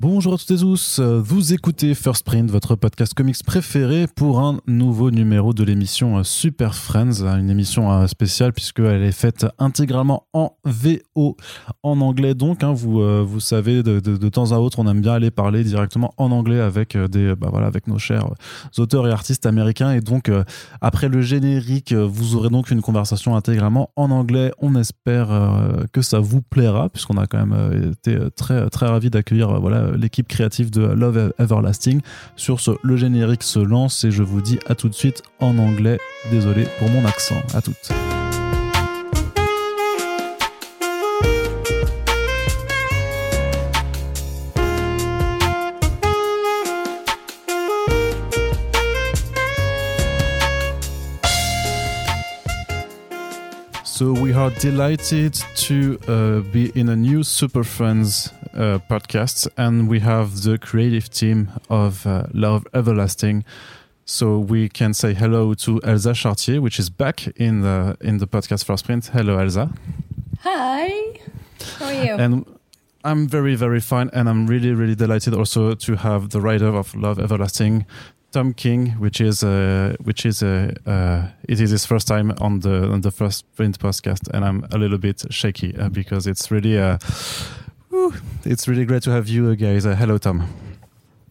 Bonjour à toutes et tous, vous écoutez First Print, votre podcast comics préféré pour un nouveau numéro de l'émission Super Friends, une émission euh, spéciale puisqu'elle est faite intégralement en VO, en anglais donc, hein, vous, euh, vous savez, de, temps à autre on aime bien aller parler directement en anglais avec, euh, des, bah voilà, avec nos chers auteurs et artistes américains et donc après le générique vous aurez donc une conversation intégralement en anglais, on espère que ça vous plaira puisqu'on a quand même été très, très ravis d'accueillir voilà, euh, l'équipe créative de Love Everlasting. Sur ce, le générique se lance et je vous dis à tout de suite en anglais. Désolé pour mon accent. À toutes. So we are delighted to uh, be in a new Super Friends uh, podcast, and we have the creative team of uh, Love Everlasting. So we can say hello to Elsa Charretier, which is back in the in the podcast First Print. Hello, Elsa. Hi. How are you? And I'm very, very fine, and I'm really, really delighted also to have the writer of Love Everlasting, Tom King, which is uh, which is a uh, it is his first time on the on the first print podcast, and I'm a little bit shaky uh, because it's really uh, whew, it's really great to have you guys. Uh, hello, Tom.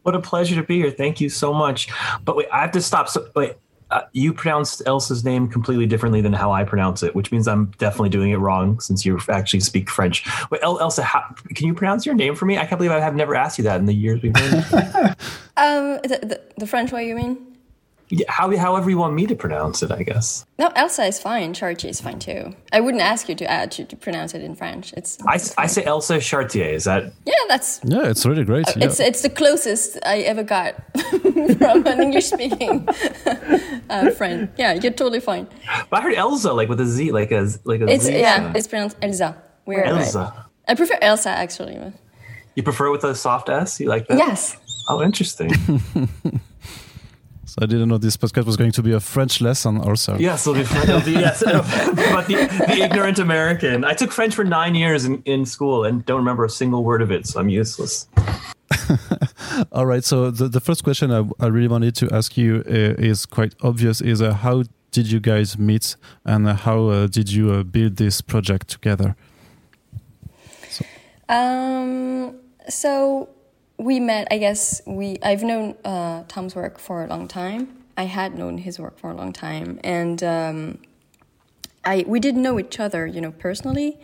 What a pleasure to be here. Thank you so much. But wait, I have to stop. So wait, uh, you pronounced Elsa's name completely differently than how I pronounce it, which means I'm definitely doing it wrong since you actually speak French. Wait, El- Elsa, how, can you pronounce your name for me? I can't believe I have never asked you that in the years we've been. um, the, the, the French way, you mean? Yeah, how, however you want me to pronounce it, I guess. No, Elsa is fine. Charretier is fine too. I wouldn't ask you to add to, to pronounce it in French. It's, it's I, I say Elsa Charretier. Is that? Yeah, that's. Yeah, it's really great. Uh, yeah. It's it's the closest I ever got from an English speaking uh, friend. Yeah, you're totally fine. But I heard Elsa like with a Z, like a like a it's, Z. Yeah, it's pronounced Elsa. Weird. Elsa. Right? I prefer Elsa actually. You prefer it with a soft S? You like that? Yes. Oh, interesting. I didn't know this podcast was going to be a French lesson also. Yes, it'll be, it'll be yes, but the, the, ignorant American. I took French for nine years in, in school and don't remember a single word of it, so I'm useless. All right. So the, the first question I, I really wanted to ask you uh, is quite obvious: is uh, how did you guys meet and uh, how uh, did you uh, build this project together? So. Um. So we met. I guess we. I've known uh, Tom's work for a long time. I had known his work for a long time, and um, I we didn't know each other, you know, personally.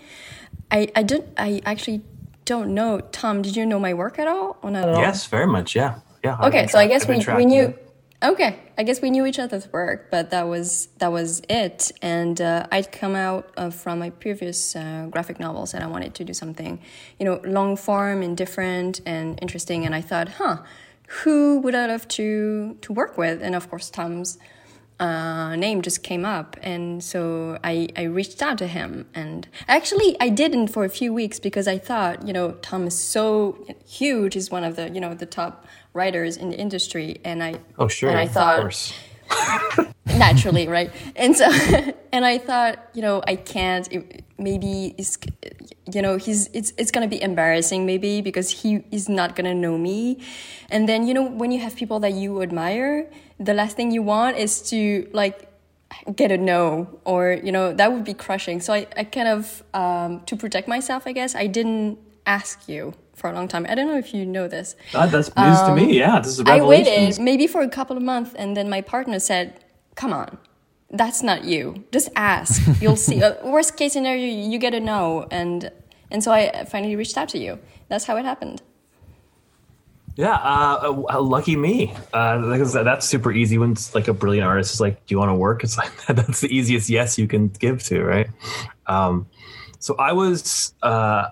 I I did. I actually don't know. Tom, did you know my work at all, or not at all? Yes, very much. Yeah, yeah. Okay, so I guess we we knew. Okay, I guess we knew each other's work, but that was that was it. And uh, I'd come out uh, from my previous uh, graphic novels, and I wanted to do something, you know, long form and different and interesting. And I thought, huh, who would I love to to work with? And of course, Tom's uh, name just came up, and so I I reached out to him. And actually, I didn't for a few weeks because I thought, you know, Tom is so huge. He's one of the you know the top writers in the industry, and I oh sure, and I thought naturally right, and so and I thought you know I can't it, maybe it's you know he's it's it's gonna be embarrassing maybe because he is not gonna know me, and then you know when you have people that you admire, the last thing you want is to like get a no or you know that would be crushing. So i, I kind of um, to protect myself i guess i didn't ask you for a long time. I don't know if you know this. God, that's news um, to me. Yeah, this is a revelation. I waited maybe for a couple of months, and then my partner said, "Come on, that's not you. Just ask. You'll see. uh, worst case scenario, you get a no." And and so I finally reached out to you. That's how it happened. Yeah, uh, uh, lucky me. Uh, that's super easy when it's like a brilliant artist is like, "Do you want to work?" It's like that's the easiest yes you can give to, right? Um, so I was uh,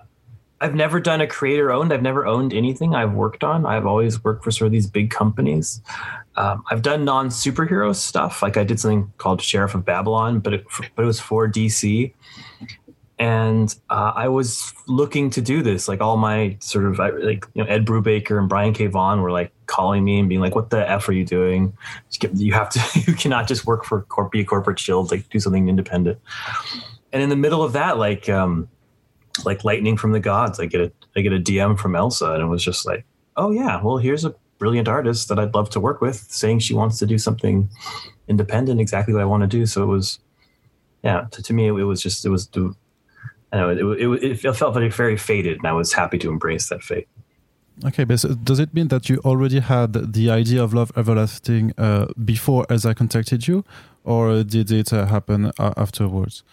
I've never done a creator owned. I've never owned anything I've worked on. I've always worked for sort of these big companies. Um, I've done non superhero stuff. Like I did something called Sheriff of Babylon, but it, but it was for DC. And uh, I was looking to do this. Like all my sort of like you know Ed Brubaker and Brian K. Vaughan were like calling me and being like, "What the f are you doing? You have to. You cannot just work for be a corporate shield. Like do something independent." And in the middle of that, like um, like lightning from the gods. I get a I get a DM from Elsa, and it was just like oh yeah, well here's a brilliant artist that I'd love to work with, saying she wants to do something independent, exactly what I want to do. So it was, yeah, to, to me it, it was just it was. I know it, it, it felt very very faded, and I was happy to embrace that fate. Okay, but does it mean that you already had the idea of Love Everlasting uh, before as I contacted you, or did it uh, happen uh, afterwards?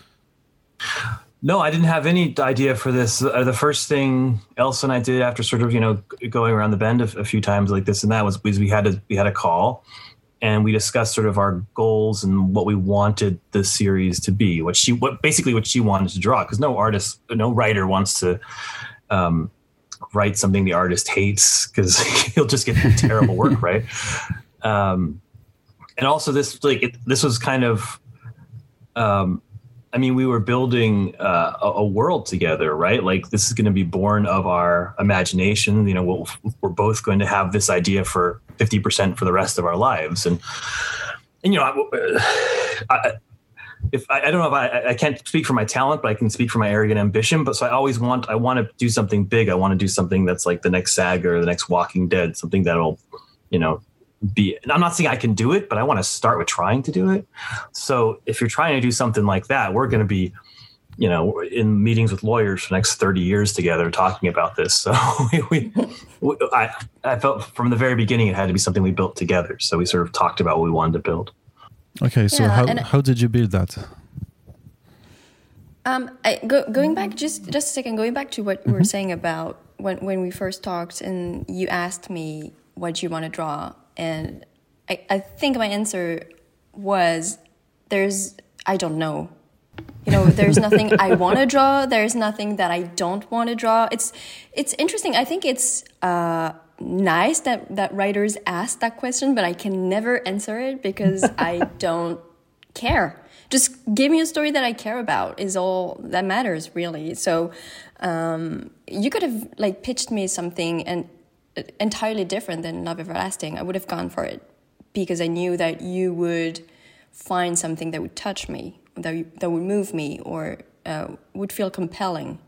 No, I didn't have any idea for this. Uh, the first thing Elsa and I did after sort of you know going around the bend a, a few times like this and that was, was we had a we had a call, and we discussed sort of our goals and what we wanted the series to be. What she what basically what she wanted to draw because no artist, no writer wants to. Um, write something the artist hates because he'll just get terrible work, right? Um, and also this like it, this was kind of um, I mean, we were building uh, a, world together, right? Like this is going to be born of our imagination. You know, we we are both going to have this idea for fifty percent for the rest of our lives, and and you know, I, I, if I, I, don't know if I, I can't speak for my talent, but I can speak for my arrogant ambition. But so I always want I want to do something big. I want to do something that's like the next Saga or the next Walking Dead, something that'll, you know, be. And I'm not saying I can do it, but I want to start with trying to do it. So if you're trying to do something like that, we're going to be, you know, in meetings with lawyers for the next 30 years together talking about this. So we, we I, I felt from the very beginning it had to be something we built together. So we sort of talked about what we wanted to build. Okay, so yeah, how how did you build that? Um, I, go, going back just just a second, going back to what mm -hmm. we were mm-hmm. saying about when when we first talked, and you asked me what you want to draw, and I, I think my answer was there's I don't know. You know, there's nothing I want to draw. There's nothing that I don't want to draw. It's it's interesting. I think it's. Uh, nice that that writers ask that question, but I can never answer it because I don't care. Just give me a story that I care about is all that matters really. So um, you could have like pitched me something and entirely different than Love Everlasting. I would have gone for it because I knew that you would find something that would touch me, that that would move me, or uh, would feel compelling.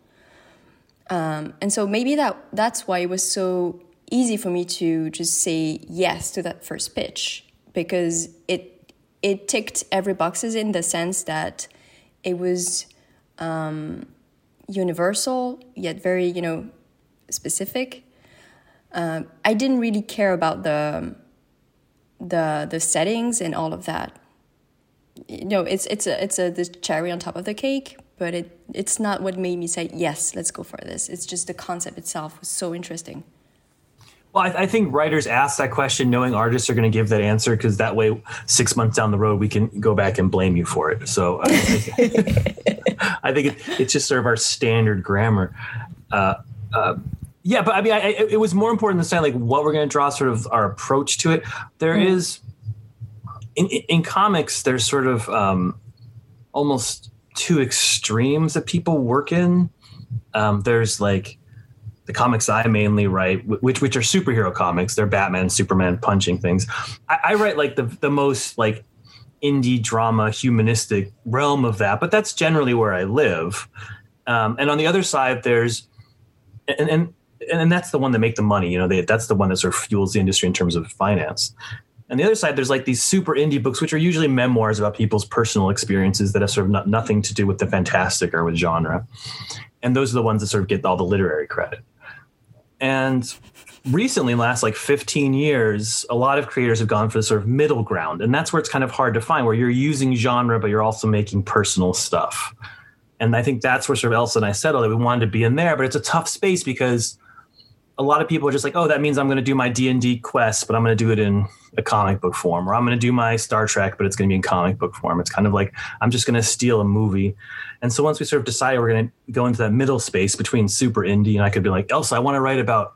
Um, and so maybe that that's why it was so easy for me to just say yes to that first pitch because it it ticked every boxes in the sense that it was um, universal yet very you know specific. Um, I didn't really care about the the the settings and all of that. You know, it's it's a it's a the cherry on top of the cake, but it it's not what made me say yes, let's go for this. It's just the concept itself was so interesting. Well, I, I, think writers ask that question knowing artists are going to give that answer because that way, six months down the road, we can go back and blame you for it. So I, I think it, it's just sort of our standard grammar. Uh, uh, yeah, but I mean, I, it was more important to say like what we're going to draw, sort of our approach to it. There mm. is in, in comics, there's sort of um, almost two extremes that people work in. Um, there's like the comics I mainly write, which which are superhero comics, they're Batman, Superman punching things. I, I write like the the most like indie drama, humanistic realm of that, but that's generally where I live. Um, and on the other side, there's and and and that's the one that make the money. You know, they, that's the one that sort of fuels the industry in terms of finance. And the other side, there's like these super indie books, which are usually memoirs about people's personal experiences that have sort of not, nothing to do with the fantastic or with genre. And those are the ones that sort of get all the literary credit. And recently, last like 15 years, a lot of creators have gone for the sort of middle ground. And that's where it's kind of hard to find, where you're using genre, but you're also making personal stuff. And I think that's where sort of Elsa and I settled oh, that we wanted to be in there, but it's a tough space because a lot of people are just like, oh, that means I'm going to do my D and D quest, but I'm going to do it in a comic book form, or I'm going to do my Star Trek, but it's going to be in comic book form. It's kind of like I'm just going to steal a movie. And so once we sort of decided we're going to go into that middle space between super indie, and I could be like, Elsa, I want to write about,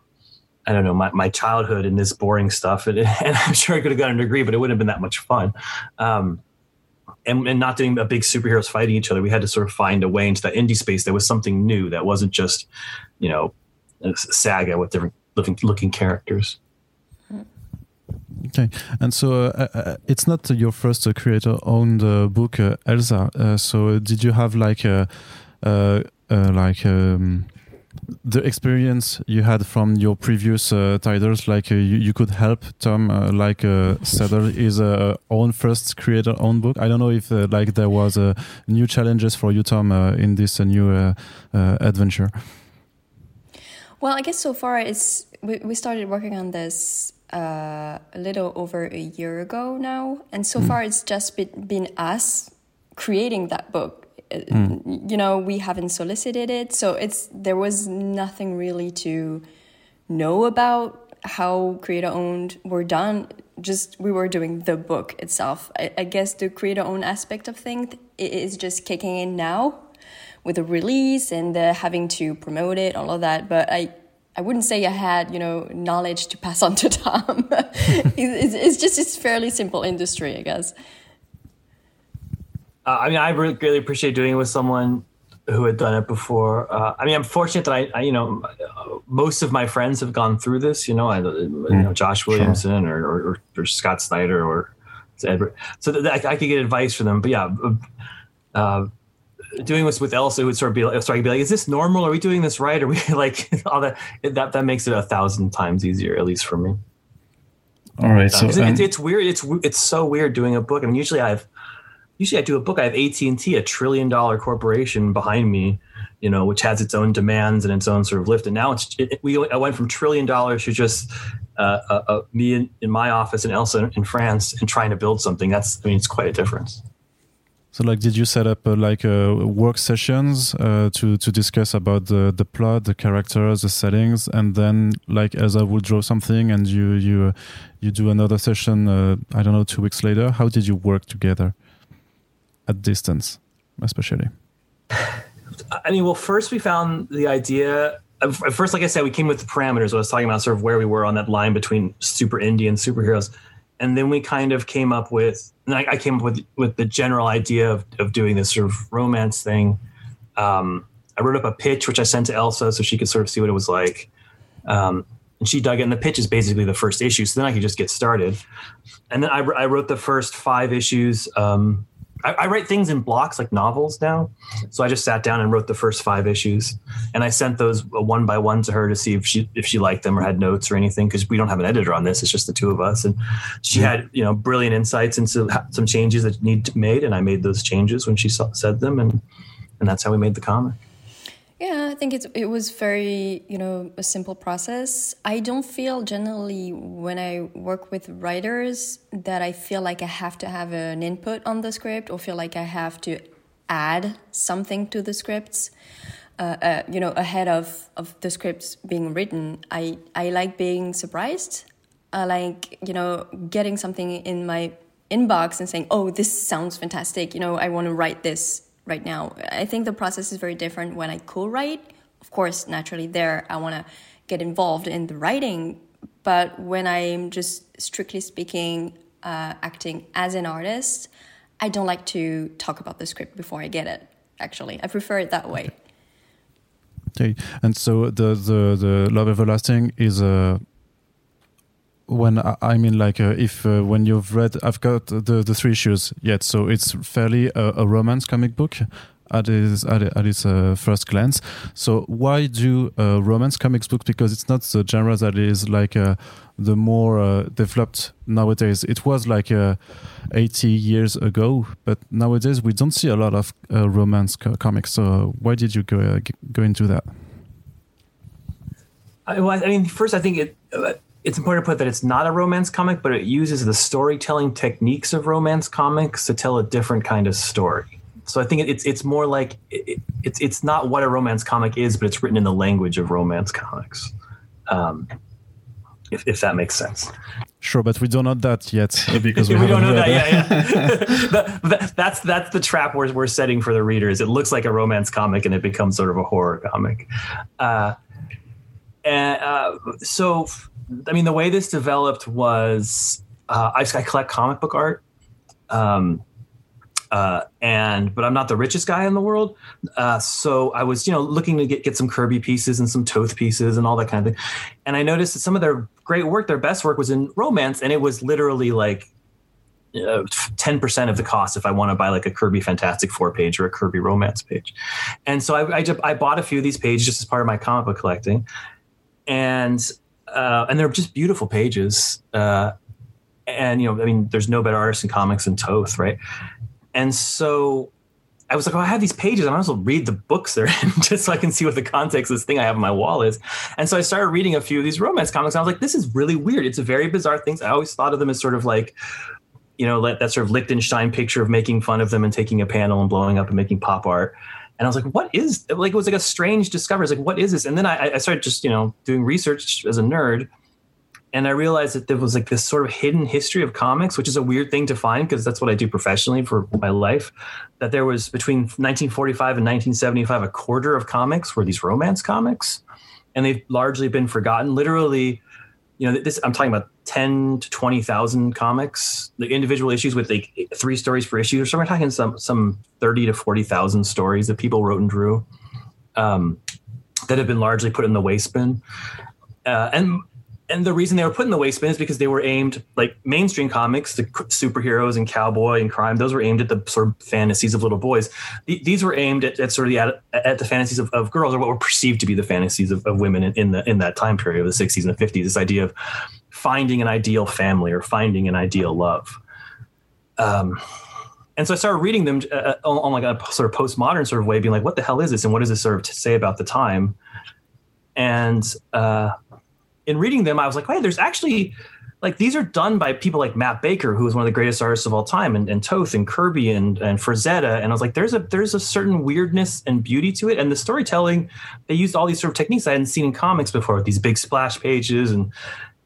I don't know, my, my childhood and this boring stuff. And, and I'm sure I could have gotten a degree, but it wouldn't have been that much fun. Um, and, and not doing a big superheroes fighting each other, we had to sort of find a way into that indie space that was something new that wasn't just, you know, saga with different looking looking characters. Okay, and so uh, uh, it's not your first uh, creator-owned uh, book, Elsa. Uh, so did you have like a, like um, the experience you had from your previous uh, titles, like uh, you, you, could help Tom, uh, like uh, settle his uh, own first creator own book. I don't know if uh, like there was uh, new challenges for you, Tom, in this new adventure. Well, I guess so far it's we, we started working on this a little over a year ago now, and so mm. far it's just been, been us creating that book. Mm. you know we haven't solicited it. So it's there was nothing really to know about how creator owned were done. Just we were doing the book itself. I, I guess the creator owned aspect of things is just kicking in now with the release and the having to promote it all of that but i I wouldn't say I had, you know, knowledge to pass on to Tom. it's, it's, just it's fairly simple industry, I guess. Uh, I mean, I really, really appreciate doing it with someone who had done it before. Uh, I mean, I'm fortunate that I, I, you know, most of my friends have gone through this. You know, I, you know, Josh Williamson sure. or, or, or, Scott Snyder or Edward, so that I, I, could get advice from them. But yeah, uh, doing this with Elsa would sort of be like, sorry, be like, is this normal? Are we doing this right? Are we like all that? That that makes it a thousand times easier, at least for me. All right, so it's, it's, it's weird. It's it's so weird doing a book. I mean, usually I've usually I do a book. I have AT and T, a trillion dollar corporation behind me, you know, which has its own demands and its own sort of lift. And now it's it, we I went from trillion dollars to just uh, uh, uh, me in, in, my office and Elsa in France and trying to build something. That's I mean, it's quite a difference. So, like, did you set up uh, like uh, work sessions uh, to to discuss about the the plot, the characters, the settings, and then like as I will draw something, and you you you do another session. I don't know, two weeks later. How did you work together? at distance, especially? I mean, well, first we found the idea. First, like I said, we came with the parameters. I was talking about sort of where we were on that line between super indie and superheroes, and then we kind of came up with. And I, I came up with with the general idea of of doing this sort of romance thing. Um, I wrote up a pitch which I sent to Elsa so she could sort of see what it was like. Um, and she dug it. And the pitch is basically the first issue, so then I could just get started. And then I, I wrote the first five issues. Um, I, I, write things in blocks like novels now. So I just sat down and wrote the first five issues, and I sent those uh, one by one to her to see if she if she liked them or had notes or anything because we don't have an editor on this. It's just the two of us, and she had you know brilliant insights into some changes that need to be made, and I made those changes when she saw, said them, and and that's how we made the comic. Yeah, I think it's, it was very, you know, a simple process. I don't feel generally when I work with writers that I feel like I have to have an input on the script or feel like I have to add something to the scripts. Uh, uh, you know, ahead of, of the scripts being written, I, I like being surprised. I like, you know, getting something in my inbox and saying, oh, this sounds fantastic. You know, I want to write this right now. I think the process is very different when I co-write. Of course, naturally there I want to get involved in the writing, but when I'm just strictly speaking uh, acting as an artist, I don't like to talk about the script before I get it. Actually, I prefer it that way. Okay, and so the the the love everlasting is a when I mean like uh, if uh, when you've read I've got the the three issues yet so it's fairly a, a romance comic book at its at, at its uh, first glance. So why do uh, romance comics book? Because it's not the genre that is like uh, the more uh, developed nowadays. It was like 80 years ago but nowadays we don't see a lot of romance co comics. So why did you go go into that? I, well, I mean first I think it it's important to put that it's not a romance comic, but it uses the storytelling techniques of romance comics to tell a different kind of story. So I think it's it's more like it, it's it's not what a romance comic is, but it's written in the language of romance comics. Um, if, if that makes sense. Sure, but we don't know that yet because we, we don't know that. Yeah, yeah. that's that's the trap we're we're setting for the readers. It looks like a romance comic, and it becomes sort of a horror comic. Uh, and uh, so I mean, the way this developed was uh, I, I, collect comic book art, um, uh, and but I'm not the richest guy in the world. Uh, so I was, you know, looking to get get some Kirby pieces and some Toth pieces and all that kind of thing. And I noticed that some of their great work, their best work, was in romance, and it was literally like ten percent of the cost if I want to buy like a Kirby Fantastic Four page or a Kirby Romance page. And so I, I, just, I bought a few of these pages just as part of my comic book collecting, and uh, and they're just beautiful pages. Uh, and you know, I mean, there's no better artist in comics than Toth, right? And so I was like, oh, I have these pages. I might as well read the books they're in just so I can see what the context of this thing I have on my wall is. And so I started reading a few of these romance comics. I was like, this is really weird. It's a very bizarre thing. I always thought of them as sort of like, you know, that sort of Lichtenstein picture of making fun of them and taking a panel and blowing up and making pop art. And I was like, what is like it was like a strange discovery. It's like, what is this? And then I, I started just, you know, doing research as a nerd and I realized that there was like this sort of hidden history of comics, which is a weird thing to find because that's what I do professionally for my life. That there was between 1945 and 1975, a quarter of comics were these romance comics, and they've largely been forgotten. Literally, you know, this I'm talking about 10 to 20,000 comics, the individual issues with like three stories per issue. So we're talking some some 30 to 40,000 stories that people wrote and drew. Um, that have been largely put in the waste bin. Uh, and and the reason they were put in the waste bin is because they were aimed like mainstream comics, the superheroes and cowboy and crime. Those were aimed at the sort of fantasies of little boys. these were aimed at, at sort of the at, at the fantasies of, of, girls, or what were perceived to be the fantasies of, of women in, in, the in that time period of the '60s and the '50s. This idea of finding an ideal family or finding an ideal love. Um, and so I started reading them uh, uh on, like a sort of postmodern sort of way, being like, "What the hell is this? And what does this sort of say about the time?" And uh, in reading them, I was like, hey, there's actually like these are done by people like Matt Baker, who is one of the greatest artists of all time, and, and Toth and Kirby and and Frazetta. And I was like, there's a there's a certain weirdness and beauty to it. And the storytelling, they used all these sort of techniques I hadn't seen in comics before, with these big splash pages and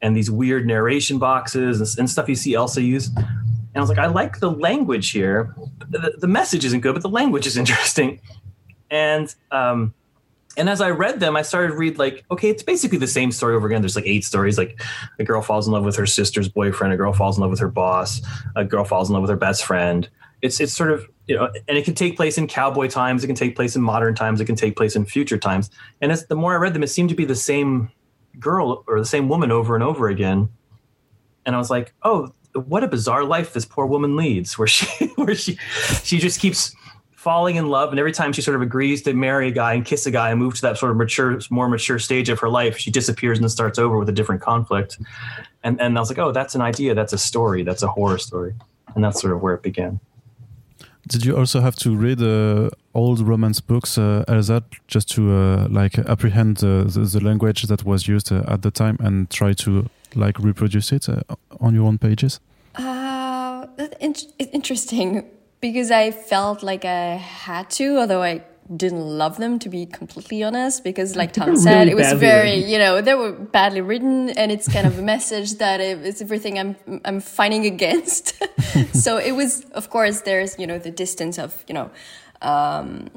and these weird narration boxes and, and stuff you see Elsa use. And I was like, I like the language here. The, the message isn't good, but the language is interesting. And um, and as I read them, I started to read like, okay, it's basically the same story over again. There's like eight stories. Like a girl falls in love with her sister's boyfriend, a girl falls in love with her boss, a girl falls in love with her best friend. It's it's sort of you know, and it can take place in cowboy times, it can take place in modern times, it can take place in future times. And as the more I read them, it seemed to be the same girl or the same woman over and over again. And I was like, oh, what a bizarre life this poor woman leads, where she where she she just keeps falling in love, and every time she sort of agrees to marry a guy and kiss a guy and move to that sort of mature, more mature stage of her life, she disappears and starts over with a different conflict. And and I was like, oh, that's an idea, that's a story, that's a horror story, and that's sort of where it began. Did you also have to read uh, old romance books, uh, Elsa, just to uh, like apprehend the, the, language that was used uh, at the time and try to like reproduce it uh, on your own pages? Uh, that's interesting because I felt like I had to, although I didn't love them to be completely honest. Because like tom said really it was very written. you know they were badly written. And it's kind of a message that it's everything i'm i'm fighting against. So it was of course there's you know the distance of you know um,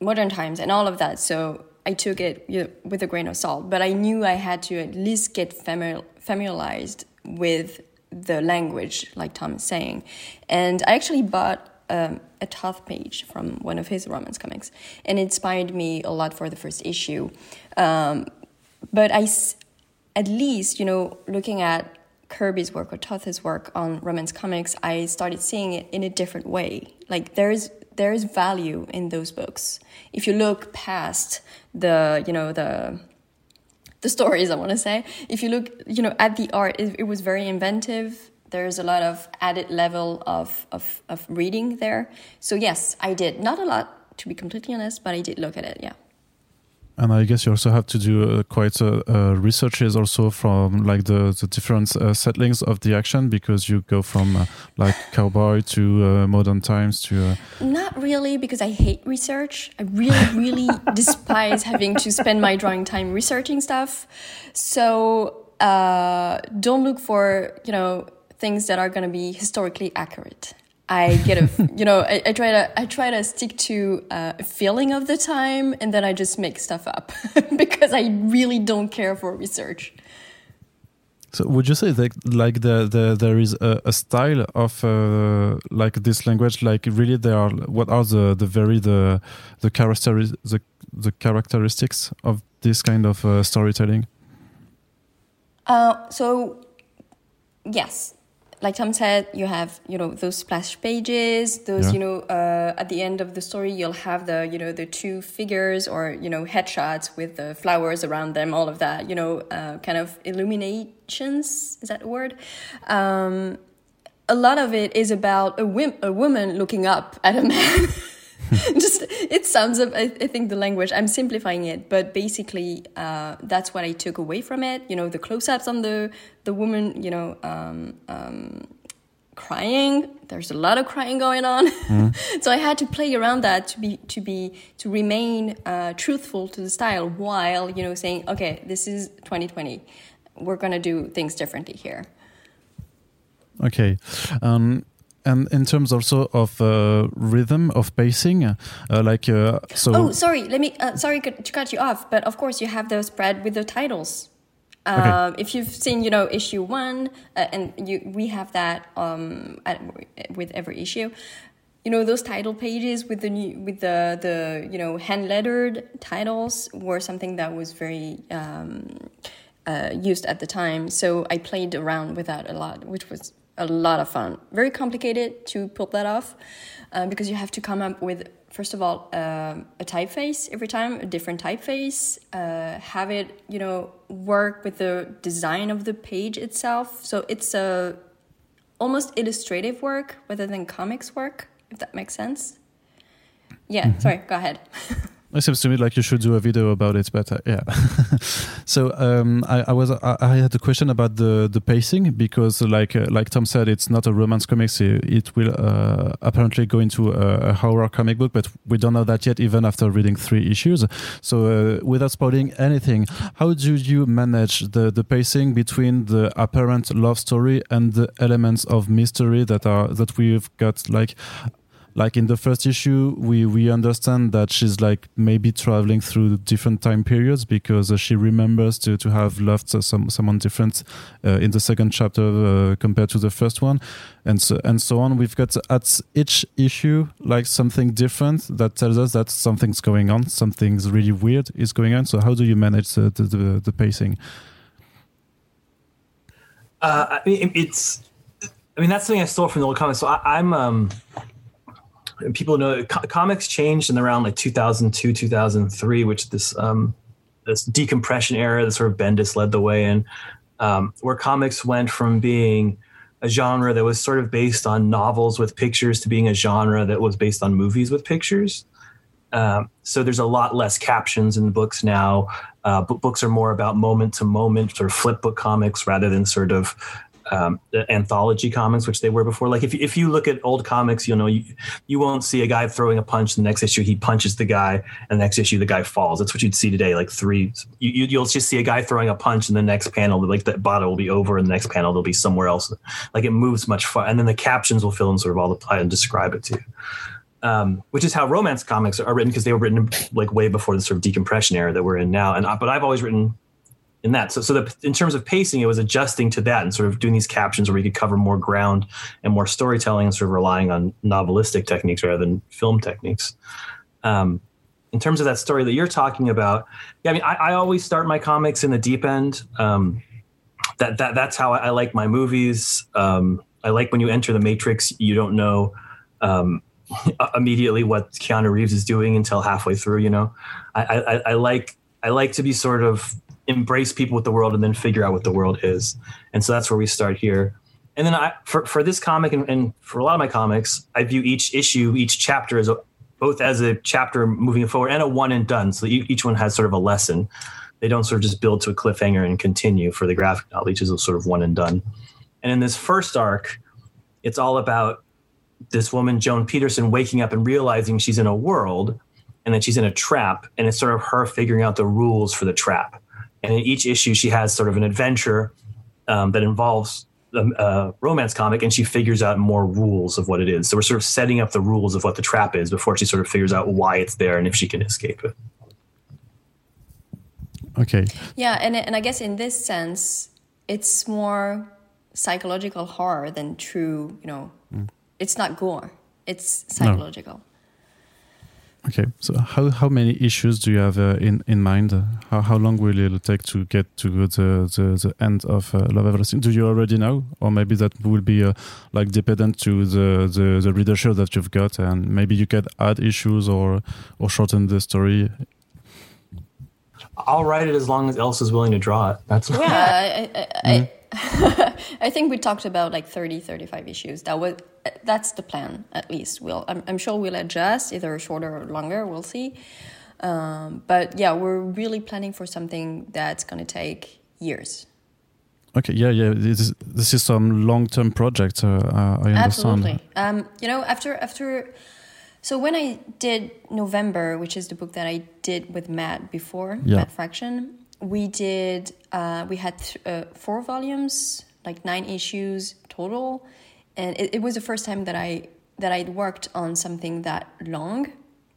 modern times and all of that. So i took it you know, with a grain of salt. But i knew i had to at least get famili- familiarized with the language, like Tom is saying. And I actually bought um, a Toth page from one of his romance comics, and it inspired me a lot for the first issue. Um, but I, at least, you know, looking at Kirby's work or Toth's work on romance comics, I started seeing it in a different way. Like there's there's value in those books if you look past the you know the the stories, I want to say. If you look, you know, at the art, it, it was very inventive. There's a lot of added level of, of, of reading there. So yes, I did. Not a lot, to be completely honest, but I did look at it, yeah. And I guess you also have to do uh, quite uh, uh, researches also from like the, the different uh, settlings of the action because you go from uh, like cowboy to uh, modern times to. Not really because I hate research. I really, really despise having to spend my drawing time researching stuff. So don't look for you know things that are going to be historically accurate. I get a, you know, I, I, try to, I try to stick to uh, a feeling of the time, and then I just make stuff up because I really don't care for research. So, would you say that like the, the there is a, a style of uh, like this language? Like, really, there are what are the the very the the characteris the the characteristics of this kind of uh, storytelling? Uh, so, yes, like Tom said, you have you know those splash pages. Those Yeah. you know uh, at the end of the story, you'll have the you know the two figures or you know headshots with the flowers around them. All of that, you know, uh, kind of illuminations. Is that a word? Um, a lot of it is about a, wim- a woman looking up at a man. Just it sums up. I, I think the language. I'm simplifying it, but basically, uh, that's what I took away from it. You know, the close-ups on the the woman. You know, um, um, crying. There's a lot of crying going on, so I had to play around that to be to be to remain uh, truthful to the style while you know saying, okay, this is 2020. We're gonna do things differently here. Okay. Um, and in terms also of uh, rhythm of pacing, uh, like uh, so. Oh, sorry. Let me. Uh, sorry to cut you off, but of course you have the spread with the titles. Okay. Um, if you've seen, you know, issue one, uh, and you, we have that um, at, with every issue. You know, those title pages with the new, with the the you know hand lettered titles were something that was very um, uh, used at the time. So I played around with that a lot, which was a lot of fun. Very complicated to pull that off uh, because you have to come up with, first of all, um a typeface every time, a different typeface, uh, have it, you know, work with the design of the page itself. So it's a almost illustrative work rather than comics work, if that makes sense. Yeah, sorry, go ahead. It seems to me like you should do a video about it, but uh, yeah. so um, I, I was I, I had a question about the the pacing because like uh, like Tom said, it's not a romance comic. It, it will uh, apparently go into a, a horror comic book, but we don't know that yet, even after reading three issues. So uh, without spoiling anything, how do you manage the the pacing between the apparent love story and the elements of mystery that are that we've got like like in the first issue we we understand that she's like maybe traveling through different time periods because uh, she remembers to to have loved uh, some someone different uh, in the second chapter uh, compared to the first one and so and so on we've got at each issue like something different that tells us that something's going on something's really weird is going on so how do you manage the the, the, pacing Uh, I mean, it's. I mean, that's something I stole from the old comics. So I, I'm. Um, and people know co- comics changed in around like 2002, 2003, which this um, this decompression era that sort of Bendis led the way in, um, where comics went from being a genre that was sort of based on novels with pictures to being a genre that was based on movies with pictures. Um, so there's a lot less captions in the books now. Uh, but books are more about moment to moment, sort of flip book comics rather than sort of um, the anthology comics, which they were before. Like if if you look at old comics, you know you, you won't see a guy throwing a punch. The next issue he punches the guy, and the next issue the guy falls. That's what you'd see today. Like three, you, you you'll just see a guy throwing a punch, and the next panel, like that bottle will be over, and the next panel there'll be somewhere else. Like it moves much far, and then the captions will fill in sort of all the plot and describe it too um, which is how romance comics are written because they were written like way before the sort of decompression era that we're in now. And but I've always written in that. So so the, in terms of pacing, it was adjusting to that and sort of doing these captions where you could cover more ground and more storytelling and sort of relying on novelistic techniques rather than film techniques. Um, in terms of that story that you're talking about, yeah, I mean, I, I always start my comics in the deep end. Um, that that that's how I, I like my movies. Um, I like when you enter the Matrix, you don't know um, immediately what Keanu Reeves is doing until halfway through. You know, I, I, I like I like to be sort of embrace people with the world and then figure out what the world is, and so that's where we start here. And then I for for this comic and, and for a lot of my comics, I view each issue, each chapter as a, both as a chapter moving forward and a one and done. So each one has sort of a lesson. They don't sort of just build to a cliffhanger and continue for the graphic novel. Each is a sort of one and done. And in this first arc, it's all about this woman, Joan Peterson, waking up and realizing she's in a world and that she's in a trap. And it's sort of her figuring out the rules for the trap. And in each issue, she has sort of an adventure um, that involves a, a romance comic, and she figures out more rules of what it is. So we're sort of setting up the rules of what the trap is before she sort of figures out why it's there and if she can escape it. okay Yeah, and and I guess in this sense, it's more psychological horror than true. You know, it's not gore; it's psychological. Okay, so how, how many issues do you have uh, in in mind? How how long will it take to get to the the, the end of uh, Love Everlasting? Do you already know, or maybe that will be uh, like dependent to the, the the readership that you've got, and maybe you can add issues or or shorten the story. I'll write it as long as Elsa is willing to draw it. That's yeah. I, I, I, mm. I think we talked about like 30, 35 issues. That was that's the plan at least. We'll I'm, I'm sure we'll adjust either shorter or longer. We'll see. Um, but yeah, we're really planning for something that's going to take years. Okay, yeah, yeah. This is, this is some long term project. Uh, I understand. Absolutely. Um, you know, after after so when I did November, which is the book that I did with Matt before, yeah. Matt Fraction, we did uh, we had th- uh, four volumes, like nine issues total, and it, it was the first time that I that I'd worked on something that long.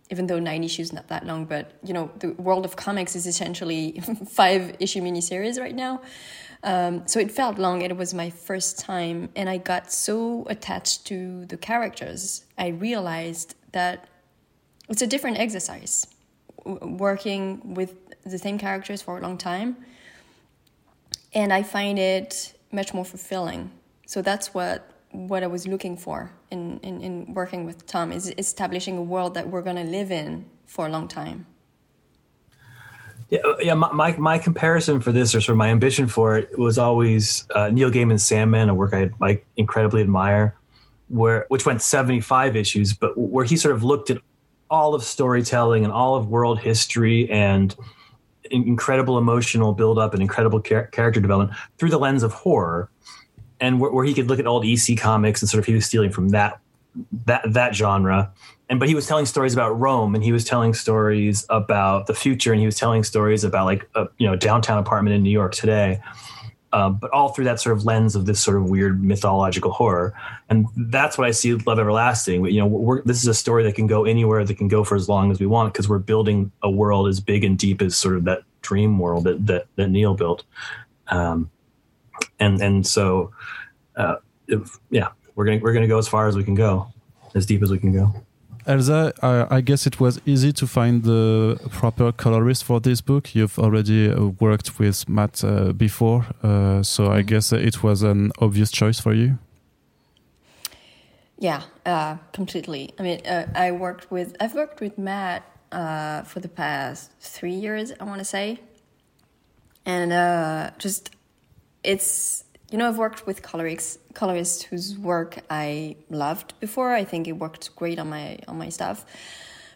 Even though nine issues not that long, but you know the world of comics is essentially five issue miniseries right now. Um, so it felt long. It was my first time, and I got so attached to the characters. I realized that it's a different exercise working with the same characters for a long time and i find it much more fulfilling so that's what what i was looking for in in, in working with tom is establishing a world that we're going to live in for a long time yeah, yeah. My, my comparison for this, or sort of my ambition for it, was always uh, Neil Gaiman's Sandman, a work I like incredibly admire where which went 75 issues, but where he sort of looked at all of storytelling and all of world history and incredible emotional buildup and incredible char- character development through the lens of horror, and where, where, he could look at old EC comics and sort of he was stealing from that that that genre. And but he was telling stories about Rome, and he was telling stories about the future, and he was telling stories about like a you know downtown apartment in New York today um, but all through that sort of lens of this sort of weird mythological horror. And that's what I see Love Everlasting. You know, this is a story that can go anywhere, that can go for as long as we want, because we're building a world as big and deep as sort of that dream world that that, that Neil built. Um, and and so, uh, if, yeah, we're gonna we're gonna go as far as we can go, as deep as we can go. Elsa, I, I, guess it was easy to find the proper colorist for this book. You've already uh, worked with Matt uh, before, uh, so I mm-hmm. guess it was an obvious choice for you. Yeah, uh, completely. I mean, uh, I worked with I've worked with Matt uh, for the past three years. I want to say, and just it's you know, I've worked with colorists, colorists whose work I loved before. I think it worked great on my on my stuff.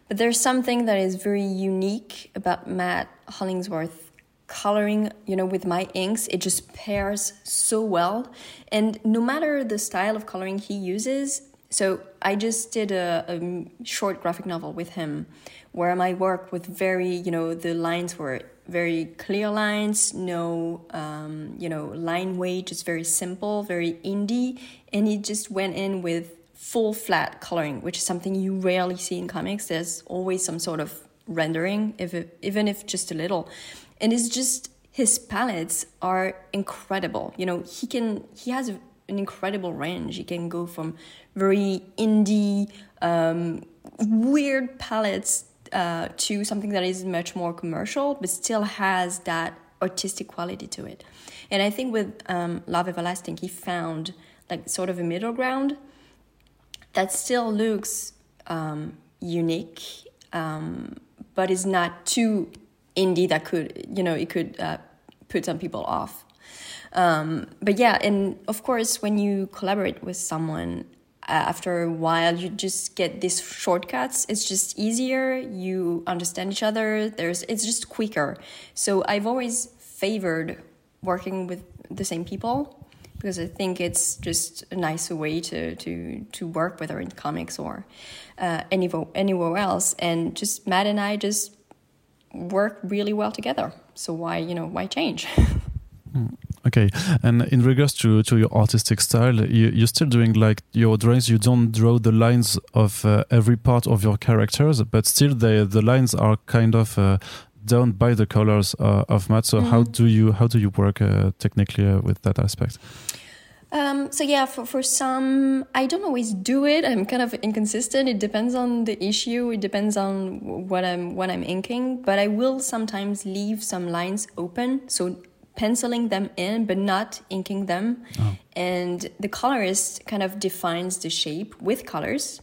But there's something that is very unique about Matt Hollingsworth coloring, you know, with my inks. It just pairs so well. And no matter the style of coloring he uses, so I just did a, a short graphic novel with him where my work with very, you know, the lines were very clear lines, no, um, you know, line weight, just very simple, very indie. And he just went in with full flat coloring, which is something you rarely see in comics. There's always some sort of rendering, if it, even if just a little. And it's just his palettes are incredible. You know, he can he has an incredible range. He can go from very indie, um, weird palettes uh, to something that is much more commercial, but still has that artistic quality to it. And I think with um, Love Everlasting, he found like sort of a middle ground that still looks um, unique, um, but is not too indie that could, you know, it could uh, put some people off. Um, but yeah, and of course, when you collaborate with someone, after a while you just get these shortcuts. It's just easier. You understand each other. There's it's just quicker. So i've always favored working with the same people because i think it's just a nicer way to to to work whether in comics or uh, anywhere anywhere else. And just matt and i just work really well together. So why you know why change? Hmm. Okay, and in regards to, to your artistic style, you, you're still doing like your drawings. You don't draw the lines of uh, every part of your characters, but still the the lines are kind of uh, done by the colors uh, of Matt. So mm -hmm. how do you how do you work uh, technically uh, with that aspect? Um, so yeah, for, for some, I don't always do it. I'm kind of inconsistent. It depends on the issue. It depends on what I'm what I'm inking. But I will sometimes leave some lines open, so penciling them in, but not inking them. Oh. And the colorist kind of defines the shape with colors.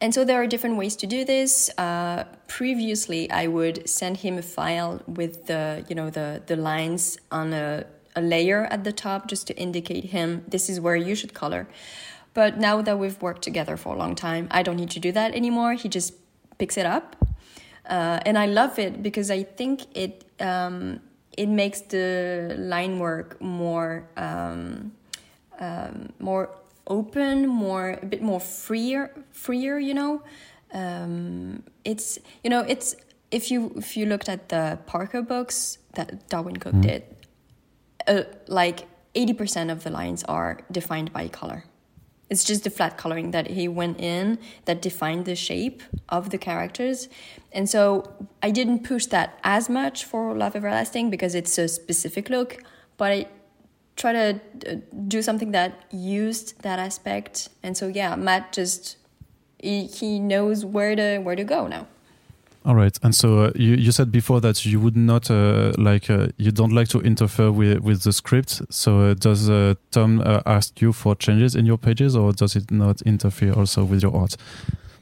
And so there are different ways to do this. Uh, previously, I would send him a file with the you know the the lines on a a layer at the top just to indicate him this is where you should color. But now that we've worked together for a long time, I don't need to do that anymore. He just picks it up. Uh, and I love it because I think it um, it makes the line work more um, um, more open, more a bit more freer, freer. You know, um, it's you know it's if you if you looked at the Parker books that Darwyn Cooke mm. did, uh, like 80% of the lines are defined by color. It's just the flat coloring that he went in that defined the shape of the characters. And so I didn't push that as much for Love Everlasting because it's a specific look, but I try to uh, do something that used that aspect. And so yeah, Matt just he, he knows where to where to go now. All right, and so uh, you, you said before that you would not uh, like uh, you don't like to interfere with with the script. So uh, does uh, Tom uh, ask you for changes in your pages, or does it not interfere also with your art?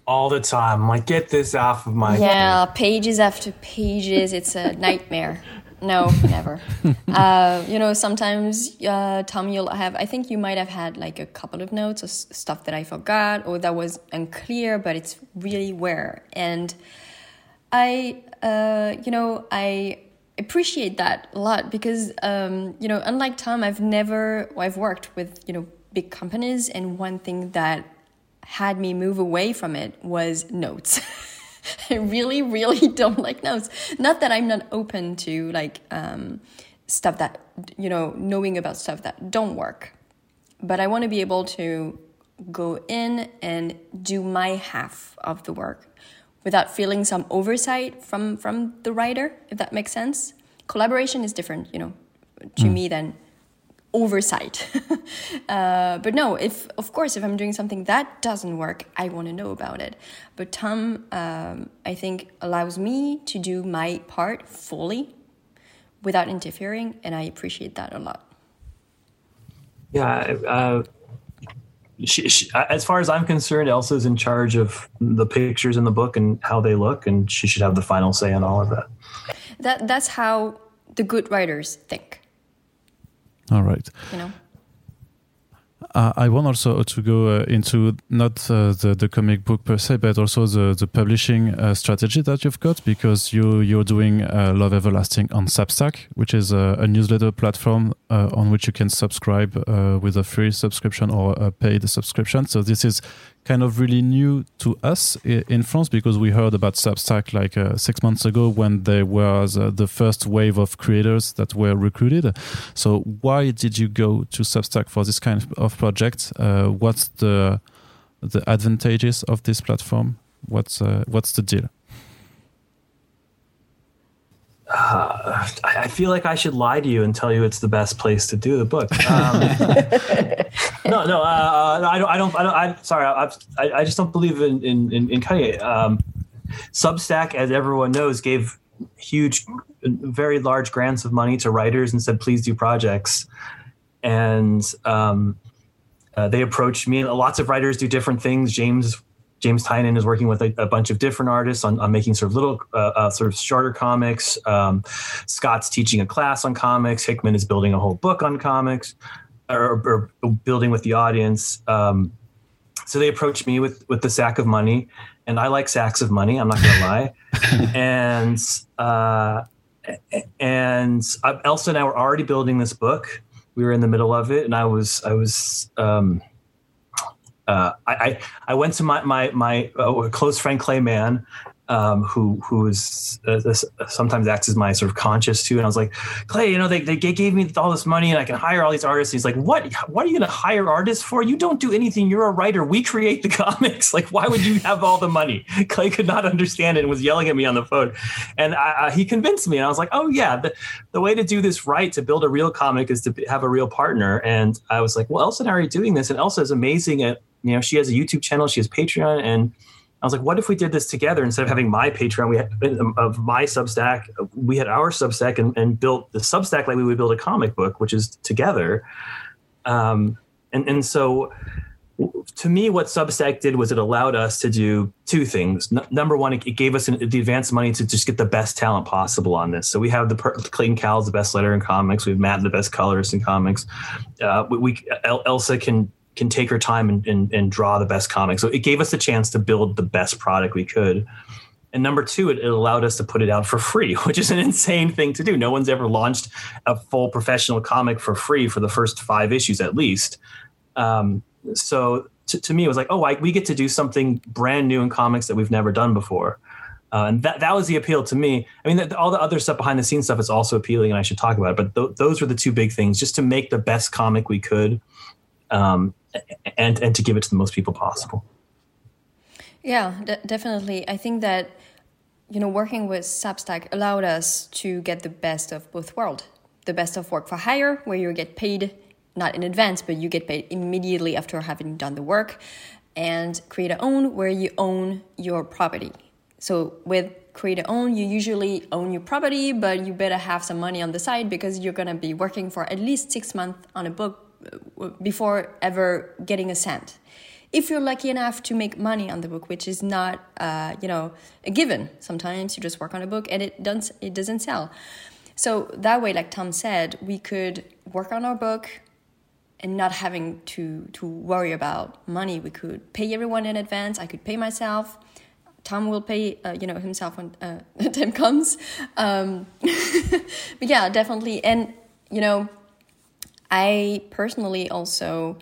All the time, I'm like get this off of my yeah, pages after pages. It's a nightmare. No, never. you know, sometimes Tom, you'll have. I think you might have had like a couple of notes or stuff that I forgot or that was unclear, but it's really where and I, uh, you know, I appreciate that a lot because, um, you know, unlike Tom, I've never, I've worked with, you know, big companies, and one thing that had me move away from it was notes. I really, really don't like notes. Not that I'm not open to like um, stuff that, you know, knowing about stuff that don't work, but I want to be able to go in and do my half of the work without feeling some oversight from from the writer if that makes sense. Collaboration is different you know to mm. me than oversight. Uh, but no if of course if i'm doing something that doesn't work i want to know about it. But tom um, i think allows me to do my part fully without interfering and i appreciate that a lot. Yeah uh, she, she, as far as I'm concerned, Elsa's in charge of the pictures in the book and how they look, and she should have the final say on all of that. That that's how the good writers think. All right. You know. Uh, I want also to go uh, into not uh, the the comic book per se, but also the the publishing uh, strategy that you've got because you you're doing uh, Love Everlasting on Substack, which is a, a newsletter platform uh, on which you can subscribe with a free subscription or a paid subscription. So this is kind of really new to us in France because we heard about Substack like uh, six months ago when there was uh, the first wave of creators that were recruited. So why did you go to Substack for this kind of project? Uh, what's the the advantages of this platform? What's uh, what's the deal? Uh, I feel like I should lie to you and tell you it's the best place to do the book. Um, no, no, uh, I don't. I don't. I don't. I'm sorry. I, I, just don't believe in in in, in cutting it. Um, Substack, as everyone knows, gave huge, very large grants of money to writers and said, "Please do projects." And um, uh, they approached me. Lots of writers do different things. James James Tynion is working with a, a, bunch of different artists on, on making sort of little, uh, uh, sort of shorter comics. Um, Scott's teaching a class on comics. Hickman is building a whole book on comics, or, or building with the audience. Um, so they approached me with with the sack of money, and I like sacks of money. I'm not going to lie, and uh, and Elsa and I were already building this book. We were in the middle of it, and I was I was. Um, uh, I, I went to my my my uh, close friend Clay Mann um, who who is uh, sometimes acts as my sort of conscious too. And I was like, Clay, you know, they, they gave me all this money and I can hire all these artists. And He's like, what? What are you going to hire artists for? You don't do anything. You're a writer. We create the comics. Like, why would you have all the money? Clay could not understand it and was yelling at me on the phone. And I, I, he convinced me. And I was like, oh yeah, the, the way to do this right to build a real comic is to have a real partner. And I was like, well, Elsa and I are doing this, and Elsa is amazing at you know she has a YouTube channel, she has Patreon, and I was like, what if we did this together instead of having my Patreon, we had of my Substack, we had our Substack and, and built the Substack like we would build a comic book, which is together. Um, and and so to me, what Substack did was it allowed us to do two things. N- number one, it, it gave us an, the advance money to just get the best talent possible on this. So we have the per- Clayton Cowles, the best letter in comics. We have Matt, the best colorist in comics. Uh, we, we El- Elsa can can take her time and, and, and, draw the best comic. So it gave us a chance to build the best product we could. And number two, it, it, allowed us to put it out for free, which is an insane thing to do. No one's ever launched a full professional comic for free for the first five issues at least. Um, so to, to, me, it was like, oh, I, we get to do something brand new in comics that we've never done before. Uh, and that, that was the appeal to me. I mean, the, all the other stuff behind the scenes stuff is also appealing, and I should talk about it. But th- those were the two big things, just to make the best comic we could, um, and and to give it to the most people possible. Yeah, d- definitely. I think that you know working with Substack allowed us to get the best of both worlds. The best of work for hire, where you get paid not in advance, but you get paid immediately after having done the work, and creator own, where you own your property. So with creator own, you usually own your property, but you better have some money on the side because you're gonna be working for at least six months on a book before ever getting a cent. If you're lucky enough to make money on the book, which is not, uh, you know, a given. Sometimes you just work on a book and it doesn't it doesn't sell. So that way, like Tom said, we could work on our book and not having to to worry about money. We could pay everyone in advance. I could pay myself. Tom will pay, uh, you know, himself when uh, the time comes. Um, but yeah, definitely. And you know, I personally also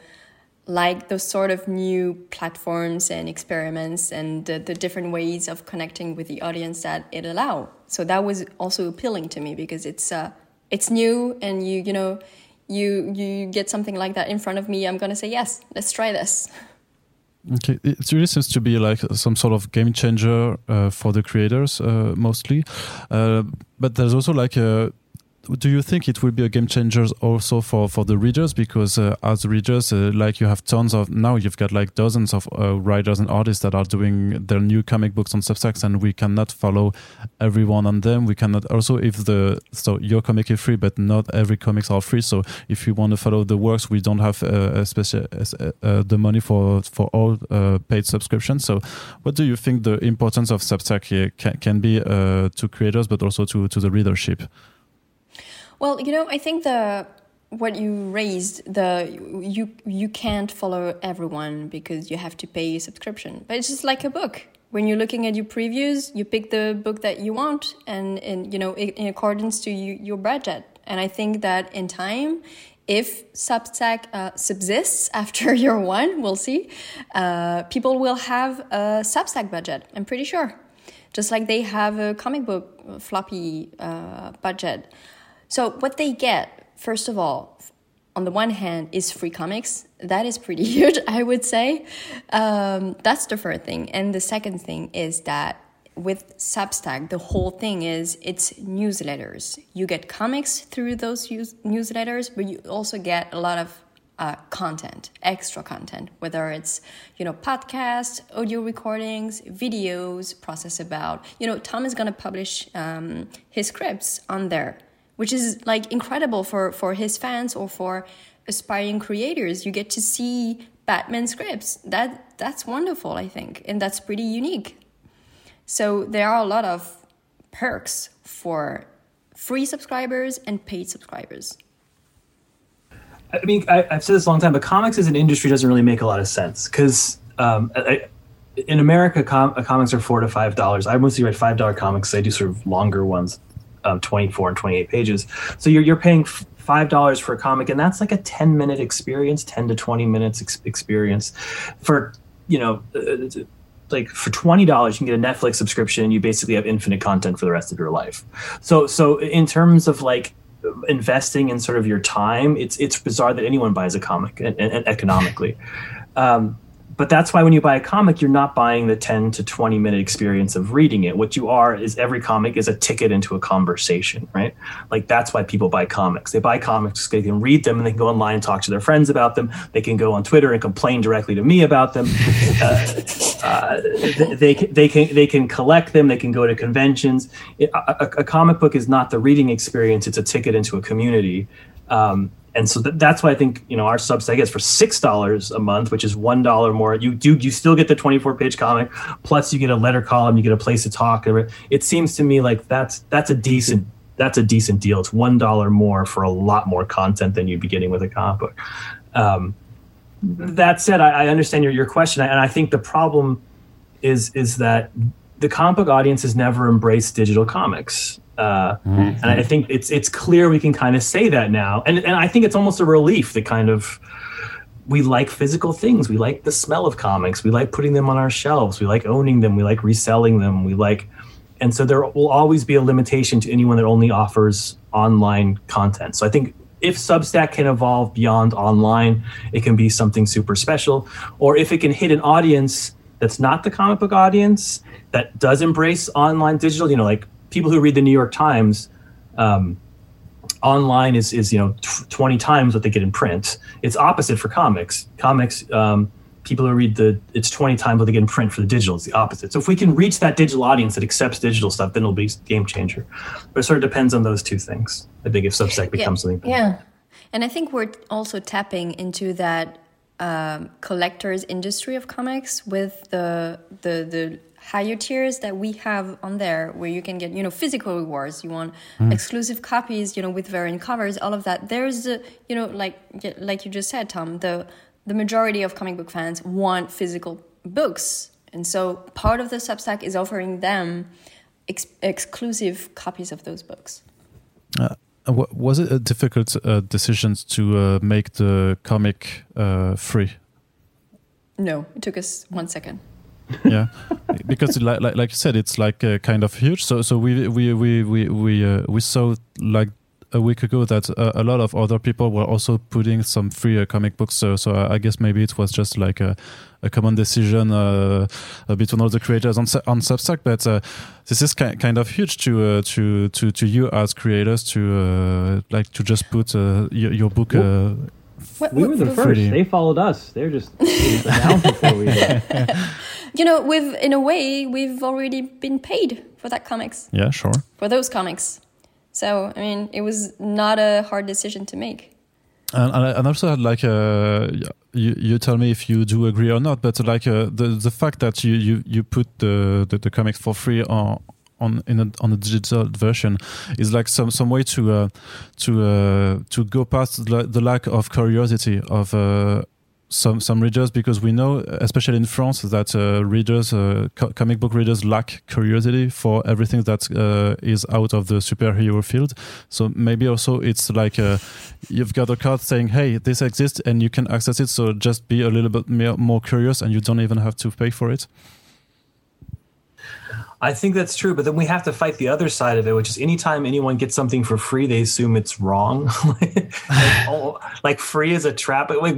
like those sort of new platforms and experiments and the, the, different ways of connecting with the audience that it allow. So that was also appealing to me because it's uh, it's new and you you know you you get something like that in front of me. I'm gonna say yes, let's try this. Okay, it really seems to be like some sort of game changer uh, for the creators uh, mostly, uh, but there's also like a do you think it will be a game changer also for for the readers? Because uh, as readers uh, like you have tons of now you've got like dozens of uh, writers and artists that are doing their new comic books on substacks and we cannot follow everyone on them. We cannot also if the so your comic is free but not every comics are free. So if you want to follow the works we don't have uh, especially uh, uh, the money for for all paid subscriptions. So what do you think the importance of substack can, can be to creators but also to to the readership well, you know, I think the what you raised the you you can't follow everyone because you have to pay a subscription. But it's just like a book. When you're looking at your previews, you pick the book that you want, and and you know in, in accordance to you, your budget. And I think that in time, if Substack uh, subsists after year one, we'll see. Uh, people will have a Substack budget. I'm pretty sure, just like they have a comic book floppy uh, budget. So what they get, first of all, on the one hand, is free comics. That is pretty huge, I would say. Um, that's the first thing. And the second thing is that with Substack, the whole thing is it's newsletters. You get comics through those newsletters, but you also get a lot of uh, content, extra content, whether it's you know podcasts, audio recordings, videos, process about. You know, Tom is gonna publish um, his scripts on there which is like incredible for for his fans or for aspiring creators. You get to see Batman scripts. That that's wonderful, I think, and that's pretty unique. So there are a lot of perks for free subscribers and paid subscribers. I mean, I, have said this a long time, but comics as an industry doesn't really make a lot of sense because um, in America, com- comics are four to five dollars. I mostly write five dollar comics. I do sort of longer ones um, 24 and 28 pages. So you're, you're paying five dollars for a comic, and that's like a 10 minute experience, 10 to 20 minutes ex- experience for you know. Uh, like for twenty dollars, you can get a Netflix subscription. You basically have infinite content for the rest of your life. So, so in terms of like investing in sort of your time, it's it's bizarre that anyone buys a comic and, and, and economically. Um, but that's why when you buy a comic, you're not buying the 10 to 20 minute experience of reading it. What you are is every comic is a ticket into a conversation, right? Like that's why people buy comics. They buy comics, they can read them and they can go online and talk to their friends about them. They can go on Twitter and complain directly to me about them. uh, uh, they, they, can, they can collect them, they can go to conventions. It, a, a, comic book is not the reading experience, it's a ticket into a community. Um, and so th- that's why I think you know our Substack is for six dollars a month, which is one dollar more. You do you still get the twenty four page comic, plus you get a letter column, you get a place to talk. It seems to me like that's that's a decent that's a decent deal. It's one dollar more for a lot more content than you'd be getting with a comic book. Um, that said, I, I understand your your question, and I think the problem is is that the comic book audience has never embraced digital comics. Uh, mm-hmm. And I think it's it's clear we can kind of say that now, and and I think it's almost a relief that kind of we like physical things. We like the smell of comics. We like putting them on our shelves. We like owning them. We like reselling them. We like, and so there will always be a limitation to anyone that only offers online content. So I think if Substack can evolve beyond online, it can be something super special. Or if it can hit an audience that's not the comic book audience that does embrace online digital, you know, like people who read the New York Times um, online is is you know t- 20 times what they get in print. It's opposite for comics. Comics um, people who read the it's 20 times what they get in print for the digital. It's the opposite. So if we can reach that digital audience that accepts digital stuff, then it'll be a game changer. But it sort of depends on those two things. I think if Substack becomes yeah. something. Yeah, and I think we're also tapping into that um, collectors industry of comics with the the the higher tiers that we have on there where you can get you know physical rewards. You want mm. exclusive copies you know with variant covers all of that. There's a, you know like like you just said tom the the majority of comic book fans want physical books. And so part of the substack is offering them ex exclusive copies of those books. Uh, was it a difficult uh, decision to uh, make the comic uh, free? No it took us one second yeah because like, like, like you said it's like uh, kind of huge so so we we we we we, uh, we saw like a week ago that uh, a lot of other people were also putting some free uh, comic books so, so I guess maybe it was just like a, a common decision uh, between all the creators on on Substack but uh, this is ki kind of huge to to to to you as creators to like to just put your, your, book what, we were the first. They followed us. They're just down before we did. You know, we've in a way we've already been paid for that comics. Yeah, sure. For those comics, so I mean, it was not a hard decision to make. And, and also had like uh, you, you tell me if you do agree or not, but like uh, the the fact that you you, you put the, the, the comics for free on on in a, on a digital version is like some some way to uh, to uh, to go past the, the lack of curiosity of uh, some some readers because we know, especially in France, that uh, readers, uh, co comic book readers, lack curiosity for everything that uh, is out of the superhero field. So maybe also it's like uh, you've got a card saying, "Hey, this exists and you can access it." So just be a little bit more curious, and you don't even have to pay for it. I think that's true, but then we have to fight the other side of it, which is anytime anyone gets something for free, they assume it's wrong. like, oh, like, free is a trap. Like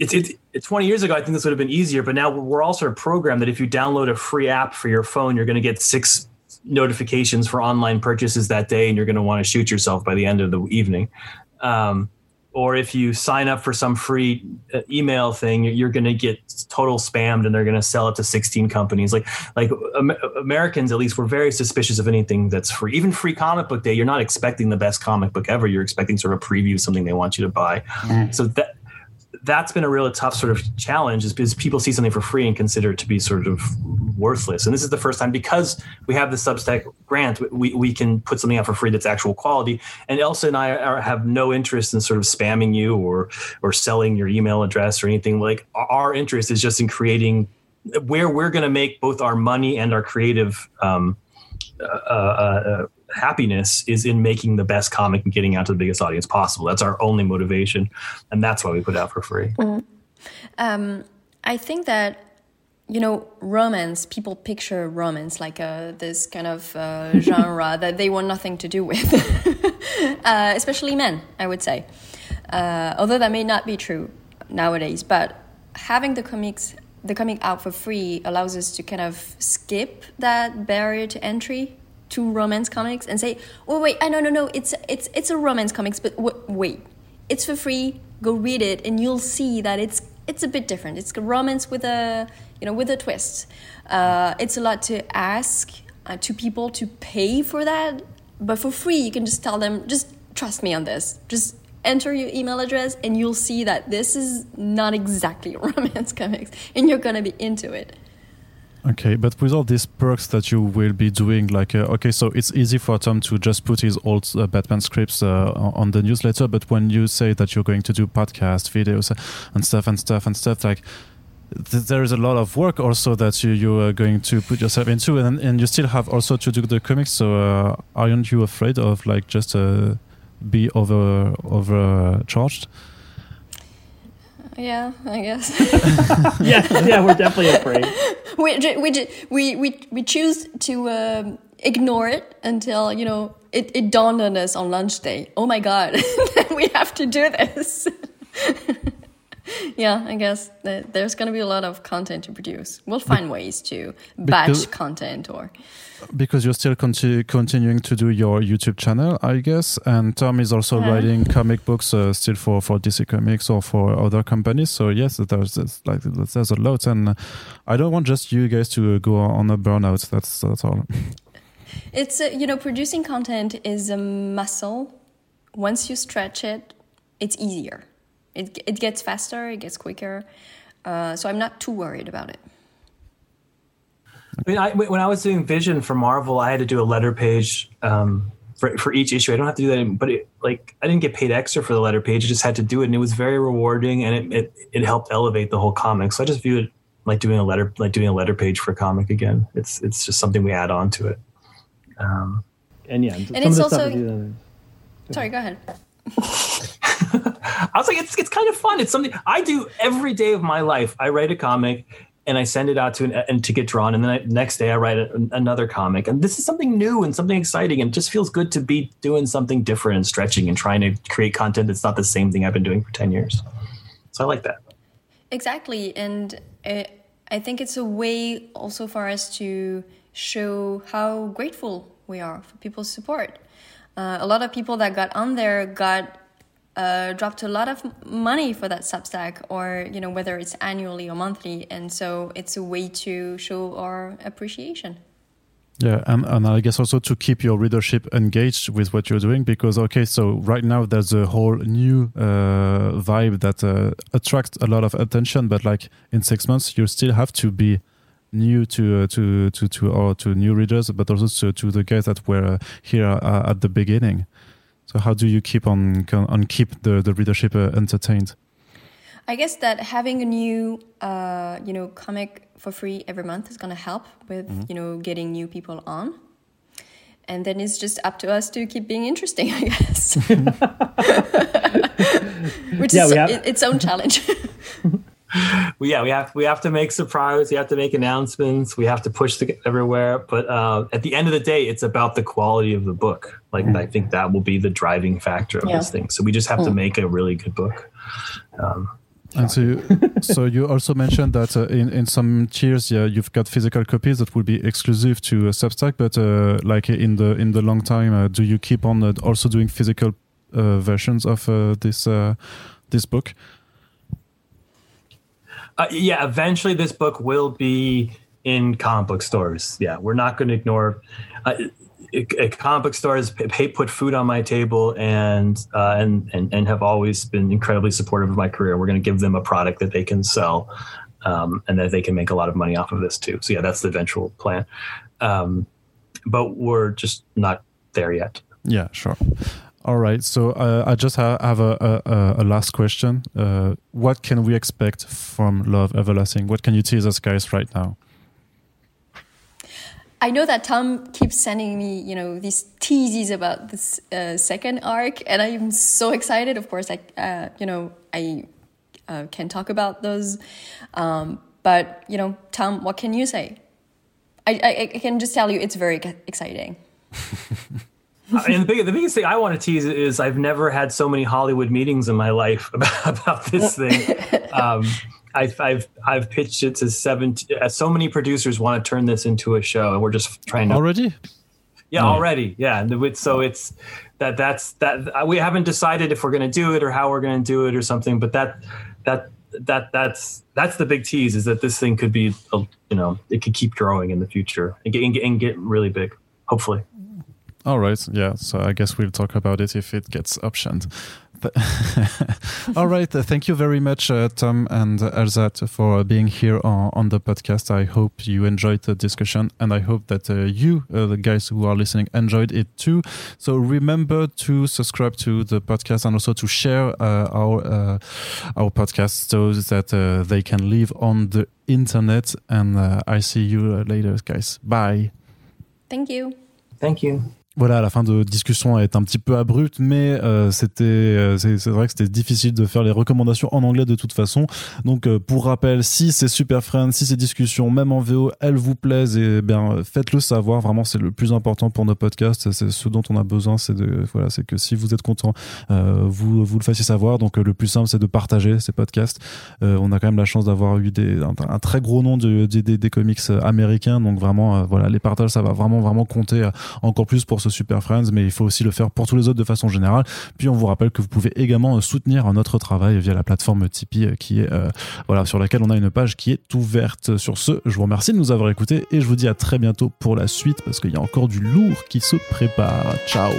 it's, it's, it's 20 years ago, I think this would have been easier, but now we're all sort of programmed that if you download a free app for your phone, you're going to get six notifications for online purchases that day, and you're going to want to shoot yourself by the end of the evening. Um, or if you sign up for some free uh, email thing you're going to get total spammed and they're going to sell it to 16 companies like like americans at least were very suspicious of anything that's free even free comic book day you're not expecting the best comic book ever you're expecting sort of a preview of something they want you to buy mm. so that that's been a really tough sort of challenge is because people see something for free and consider it to be sort of worthless. And this is the first time because we have the Substack grant, we, we can put something out for free that's actual quality. And Elsa and I are, have no interest in sort of spamming you or or selling your email address or anything. Like our interest is just in creating where we're going to make both our money and our creative um, uh, uh, uh, happiness is in making the best comic and getting out to the biggest audience possible. That's our only motivation, and that's why we put it out for free. Mm. Um, I think that you know, romance, people picture romance like uh, this kind of uh, genre that they want nothing to do with, uh, especially men, I would say. Uh, although that may not be true nowadays, but having the comics, the comic out for free allows us to kind of skip that barrier to entry to romance comics and say, "Oh wait, I no no no, it's it's it's a romance comics, but wait, it's for free. Go read it, and you'll see that it's it's a bit different. It's a romance with a you know with a twist. Uh, it's a lot to ask uh, to people to pay for that, but for free you can just tell them just trust me on this. Just enter your email address and you'll see that this is not exactly romance comics and you're gonna be into it. Okay, but with all these perks that you will be doing, like, uh, okay, so it's easy for Tom to just put his old uh, Batman scripts uh, on the newsletter, but when you say that you're going to do podcast videos and stuff and stuff and stuff, like, th- there is a lot of work also that you, you are going to put yourself into, and, and you still have also to do the comics. So, uh, aren't you afraid of, like, just uh, be over overcharged? Yeah, I guess. yeah, yeah, we're definitely afraid. we, we, we, we, we choose to um, ignore it until, you know, it, it dawned on us on lunch day. Oh my God, we have to do this. yeah, I guess there's going to be a lot of content to produce. We'll find ways to batch because, content or. Because you're still conti- continuing to do your YouTube channel, I guess, and Tom is also uh-huh. writing comic books uh, still for, for DC Comics or for other companies. So yes, there's, there's like there's a lot, and I don't want just you guys to go on a burnout. That's that's all. It's uh, you know producing content is a muscle. Once you stretch it, it's easier it, it gets faster, it gets quicker. Uh, so I'm not too worried about it. I mean, I, when I was doing Vision for Marvel, I had to do a letter page um, for for each issue. I don't have to do that, anymore, but it, like I didn't get paid extra for the letter page. I just had to do it, and it was very rewarding, and it, it, it helped elevate the whole comic. So I just view it like doing a letter like doing a letter page for a comic again. It's it's just something we add on to it. Um, and yeah, and it's also. Sorry, go ahead. I was like, it's it's kind of fun. It's something I do every day of my life. I write a comic and I send it out to an, and to get drawn, and then I, next day I write a, another comic. And this is something new and something exciting, and it just feels good to be doing something different and stretching and trying to create content that's not the same thing I've been doing for ten years. So I like that. Exactly, and it, I think it's a way also for us to show how grateful we are for people's support. Uh, a lot of people that got on there got uh, dropped a lot of money for that Substack, or you know whether it's annually or monthly, and so it's a way to show our appreciation. Yeah, and, and I guess also to keep your readership engaged with what you're doing because, okay, so right now there's a whole new uh, vibe that uh, attracts a lot of attention, but like in six months, you still have to be new to uh, to to to or to new readers, but also to, to the guys that were here uh, at the beginning. So how do you keep on on keep the the readership uh, entertained? I guess that having a new uh, you know comic for free every month is going to help with mm -hmm. you know getting new people on. And then it's just up to us to keep being interesting, I guess. Which yeah, is have- its own challenge. We, yeah, we have we have to make surprise. We have to make announcements. We have to push the, everywhere. But uh, at the end of the day, it's about the quality of the book. Like mm. I think that will be the driving factor of yeah. this thing. So we just have mm. to make a really good book. Um, and so, you, so you also mentioned that uh, in in some tiers, yeah, you've got physical copies that will be exclusive to uh, Substack. But uh, like in the in the long time, uh, do you keep on uh, also doing physical uh, versions of this this book? Uh, yeah, eventually this book will be in comic book stores. Yeah, we're not going to ignore. Uh, comic book stores pay, put food on my table and, uh, and and and have always been incredibly supportive of my career. We're going to give them a product that they can sell, um, and that they can make a lot of money off of this too. So yeah, that's the eventual plan. Um, but we're just not there yet. Yeah, sure. All right. So uh, I just ha have a, a, a, last question. Uh, what can we expect from Love Everlasting? What can you tease us, guys, right now? I know that Tom keeps sending me, you know, these teases about this uh, second arc, and I'm so excited. Of course, I, uh, you know, I uh, can talk about those. Um, but you know, Tom, what can you say? I, I, I can just tell you, it's very exciting. and the, big, the biggest thing I want to tease is I've never had so many Hollywood meetings in my life about, about this thing. um, I've, I've I've pitched it to seven. Uh, so many producers want to turn this into a show, and we're just trying to already. Yeah, already. Yeah, so it's that that's that we haven't decided if we're going to do it or how we're going to do it or something. But that that that that's that's the big tease is that this thing could be a, you know it could keep growing in the future and get, and get, and get really big, hopefully. All right. Yeah. So I guess we'll talk about it if it gets optioned. All right. Uh, thank you very much, uh, Tom and Elsa, for being here on, on, the podcast. I hope you enjoyed the discussion, and I hope that uh, you, uh, the guys who are listening, enjoyed it too. So remember to subscribe to the podcast and also to share uh, our uh, our podcast so that they can live on the internet. And I see you later, guys. Bye. Thank you. Thank you. Voilà, la fin de discussion est un petit peu abrupte, mais euh, c'était, euh, c'est vrai que c'était difficile de faire les recommandations en anglais de toute façon. Donc, euh, pour rappel, si c'est Super Friends, si ces discussions, même en VO, elles vous plaisent, et eh bien faites-le savoir. Vraiment, c'est le plus important pour nos podcasts. C'est ce dont on a besoin. C'est de, voilà, c'est que si vous êtes content, vous vous le fassiez savoir. Donc, le plus simple, c'est de partager ces podcasts. on a quand même la chance d'avoir eu des, un, très gros nom de, des, des comics américains. Donc, vraiment, voilà, les partages, ça va vraiment, vraiment compter encore plus pour ce Super Friends, mais il faut aussi le faire pour tous les autres de façon générale. Puis on vous rappelle que vous pouvez également euh, soutenir notre travail via la plateforme Tipeee euh, qui est euh, voilà sur laquelle on a une page qui est ouverte. Sur ce, je vous remercie de nous avoir écoutés et je vous dis à très bientôt pour la suite parce qu'il y a encore du lourd qui se prépare. Ciao